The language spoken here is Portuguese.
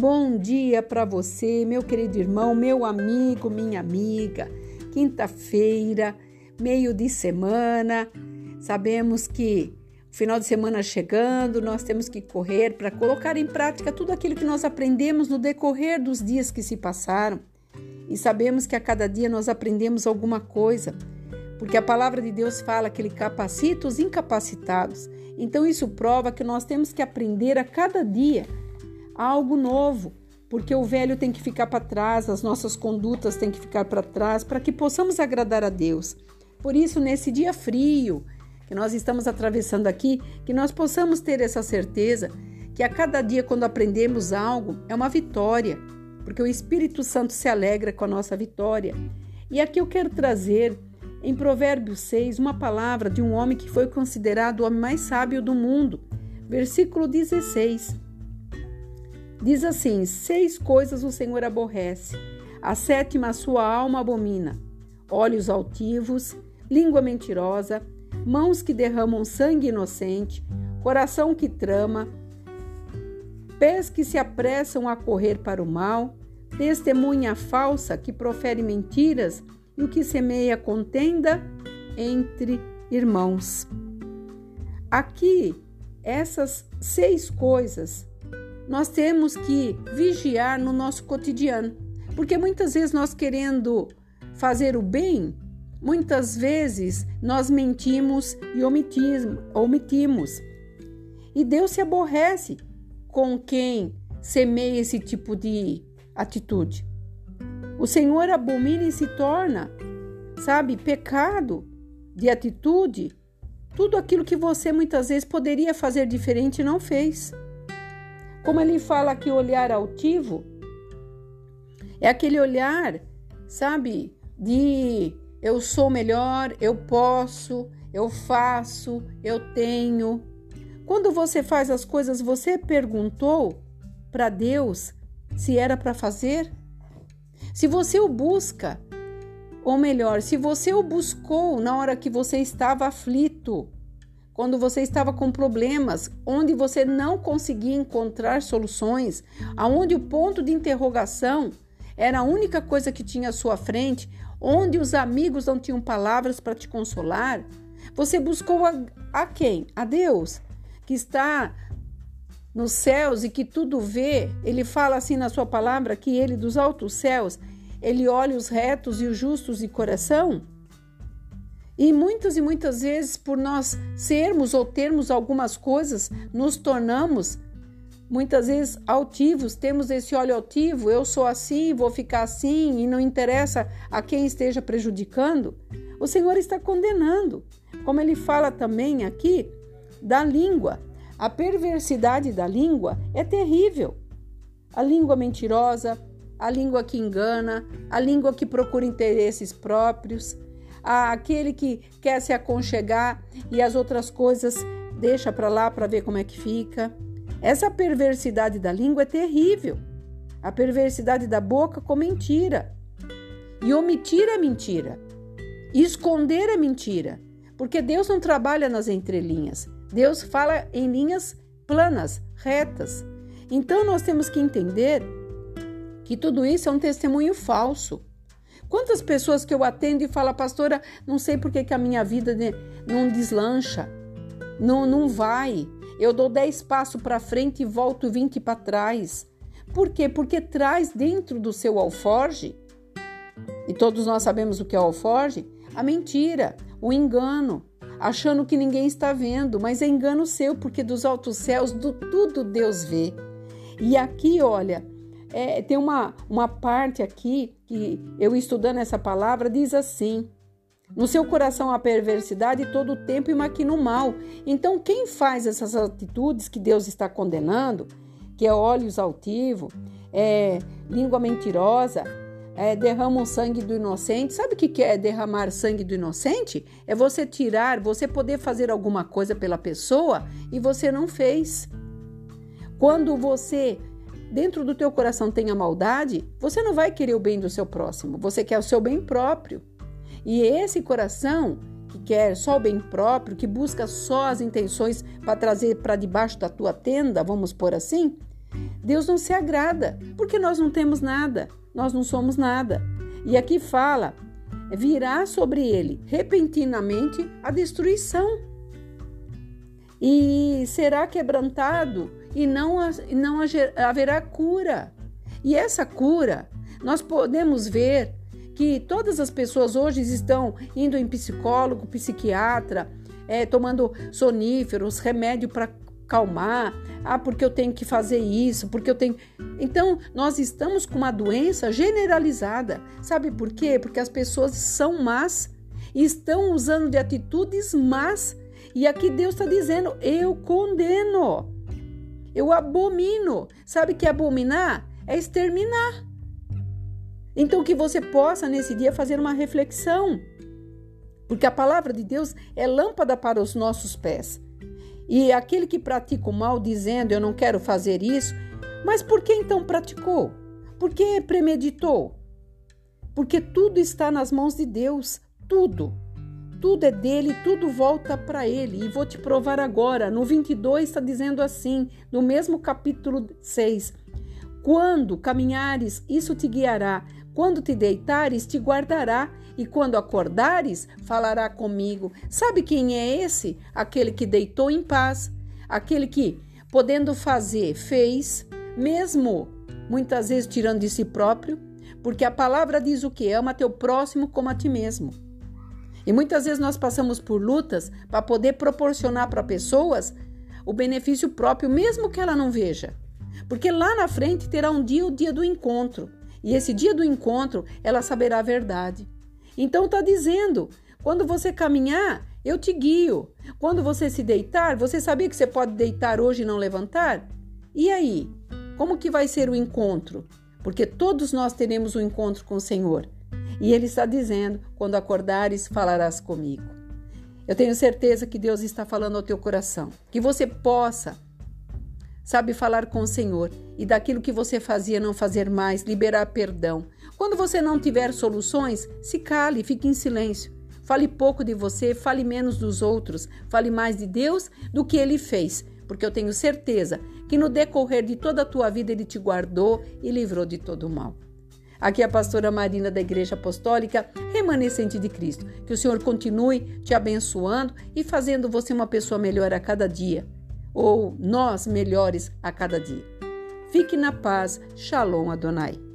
Bom dia para você, meu querido irmão, meu amigo, minha amiga. Quinta-feira, meio de semana. Sabemos que final de semana chegando, nós temos que correr para colocar em prática tudo aquilo que nós aprendemos no decorrer dos dias que se passaram. E sabemos que a cada dia nós aprendemos alguma coisa, porque a palavra de Deus fala que ele capacita os incapacitados. Então isso prova que nós temos que aprender a cada dia algo novo, porque o velho tem que ficar para trás, as nossas condutas têm que ficar para trás, para que possamos agradar a Deus. Por isso, nesse dia frio, que nós estamos atravessando aqui, que nós possamos ter essa certeza que a cada dia, quando aprendemos algo, é uma vitória, porque o Espírito Santo se alegra com a nossa vitória. E aqui eu quero trazer, em Provérbios 6, uma palavra de um homem que foi considerado o homem mais sábio do mundo. Versículo 16. Diz assim: Seis coisas o Senhor aborrece, a sétima a sua alma abomina: olhos altivos, língua mentirosa, mãos que derramam sangue inocente, coração que trama, pés que se apressam a correr para o mal, testemunha falsa que profere mentiras e o que semeia contenda entre irmãos. Aqui, essas seis coisas nós temos que vigiar no nosso cotidiano, porque muitas vezes nós querendo fazer o bem, Muitas vezes nós mentimos e omitimos. E Deus se aborrece com quem semeia esse tipo de atitude. O Senhor abomina e se torna, sabe, pecado de atitude, tudo aquilo que você muitas vezes poderia fazer diferente não fez. Como ele fala que olhar altivo é aquele olhar, sabe, de eu sou melhor, eu posso, eu faço, eu tenho. Quando você faz as coisas, você perguntou para Deus se era para fazer? Se você o busca, ou melhor, se você o buscou na hora que você estava aflito, quando você estava com problemas, onde você não conseguia encontrar soluções, aonde o ponto de interrogação era a única coisa que tinha à sua frente, onde os amigos não tinham palavras para te consolar, você buscou a, a quem? A Deus, que está nos céus e que tudo vê. Ele fala assim na sua palavra que ele dos altos céus, ele olha os retos e os justos de coração. E muitas e muitas vezes, por nós sermos ou termos algumas coisas, nos tornamos muitas vezes altivos, temos esse olho altivo, eu sou assim, vou ficar assim, e não interessa a quem esteja prejudicando, o Senhor está condenando. Como ele fala também aqui da língua. A perversidade da língua é terrível. A língua mentirosa, a língua que engana, a língua que procura interesses próprios, aquele que quer se aconchegar e as outras coisas deixa para lá para ver como é que fica. Essa perversidade da língua é terrível. A perversidade da boca com mentira. E omitir a mentira. E esconder a mentira. Porque Deus não trabalha nas entrelinhas. Deus fala em linhas planas, retas. Então nós temos que entender que tudo isso é um testemunho falso. Quantas pessoas que eu atendo e falo, pastora, não sei por que, que a minha vida não deslancha, não, não vai, eu dou 10 passos para frente e volto 20 para trás. Por quê? Porque traz dentro do seu alforge, e todos nós sabemos o que é alforge, a mentira, o engano, achando que ninguém está vendo, mas é engano seu, porque dos altos céus do, tudo Deus vê. E aqui, olha, é, tem uma, uma parte aqui que eu estudando essa palavra diz assim: no seu coração há perversidade todo o tempo e maquina o mal. Então, quem faz essas atitudes que Deus está condenando, que é olhos altivos, é língua mentirosa, é, derrama o sangue do inocente. Sabe o que é derramar sangue do inocente? É você tirar, você poder fazer alguma coisa pela pessoa e você não fez. Quando você dentro do teu coração tem a maldade, você não vai querer o bem do seu próximo, você quer o seu bem próprio. E esse coração que quer só o bem próprio, que busca só as intenções para trazer para debaixo da tua tenda, vamos por assim, Deus não se agrada, porque nós não temos nada, nós não somos nada. E aqui fala: virá sobre ele repentinamente a destruição. E será quebrantado e não, não haverá cura. E essa cura, nós podemos ver que todas as pessoas hoje estão indo em psicólogo, psiquiatra, é, tomando soníferos, remédio para calmar, ah, porque eu tenho que fazer isso, porque eu tenho. Então, nós estamos com uma doença generalizada. Sabe por quê? Porque as pessoas são más e estão usando de atitudes más. E aqui Deus está dizendo: eu condeno, eu abomino. Sabe que abominar é exterminar. Então, que você possa nesse dia fazer uma reflexão, porque a palavra de Deus é lâmpada para os nossos pés e aquele que pratica o mal dizendo eu não quero fazer isso, mas por que então praticou? Por que premeditou? Porque tudo está nas mãos de Deus, tudo. Tudo é dele, tudo volta para ele. E vou te provar agora. No 22 está dizendo assim, no mesmo capítulo 6: Quando caminhares, isso te guiará. Quando te deitares, te guardará e quando acordares, falará comigo. Sabe quem é esse? Aquele que deitou em paz, aquele que, podendo fazer, fez, mesmo muitas vezes tirando de si próprio, porque a palavra diz o que? Ama teu próximo como a ti mesmo. E muitas vezes nós passamos por lutas para poder proporcionar para pessoas o benefício próprio, mesmo que ela não veja. Porque lá na frente terá um dia, o dia do encontro. E esse dia do encontro, ela saberá a verdade. Então está dizendo: quando você caminhar, eu te guio. Quando você se deitar, você sabia que você pode deitar hoje e não levantar? E aí? Como que vai ser o encontro? Porque todos nós teremos um encontro com o Senhor. E Ele está dizendo: quando acordares, falarás comigo. Eu tenho certeza que Deus está falando ao teu coração. Que você possa, sabe, falar com o Senhor e daquilo que você fazia não fazer mais, liberar perdão quando você não tiver soluções, se cale, fique em silêncio. Fale pouco de você, fale menos dos outros, fale mais de Deus do que ele fez, porque eu tenho certeza que no decorrer de toda a tua vida ele te guardou e livrou de todo o mal. Aqui é a pastora Marina da Igreja Apostólica Remanescente de Cristo. Que o Senhor continue te abençoando e fazendo você uma pessoa melhor a cada dia, ou nós melhores a cada dia. Fique na paz. Shalom Adonai.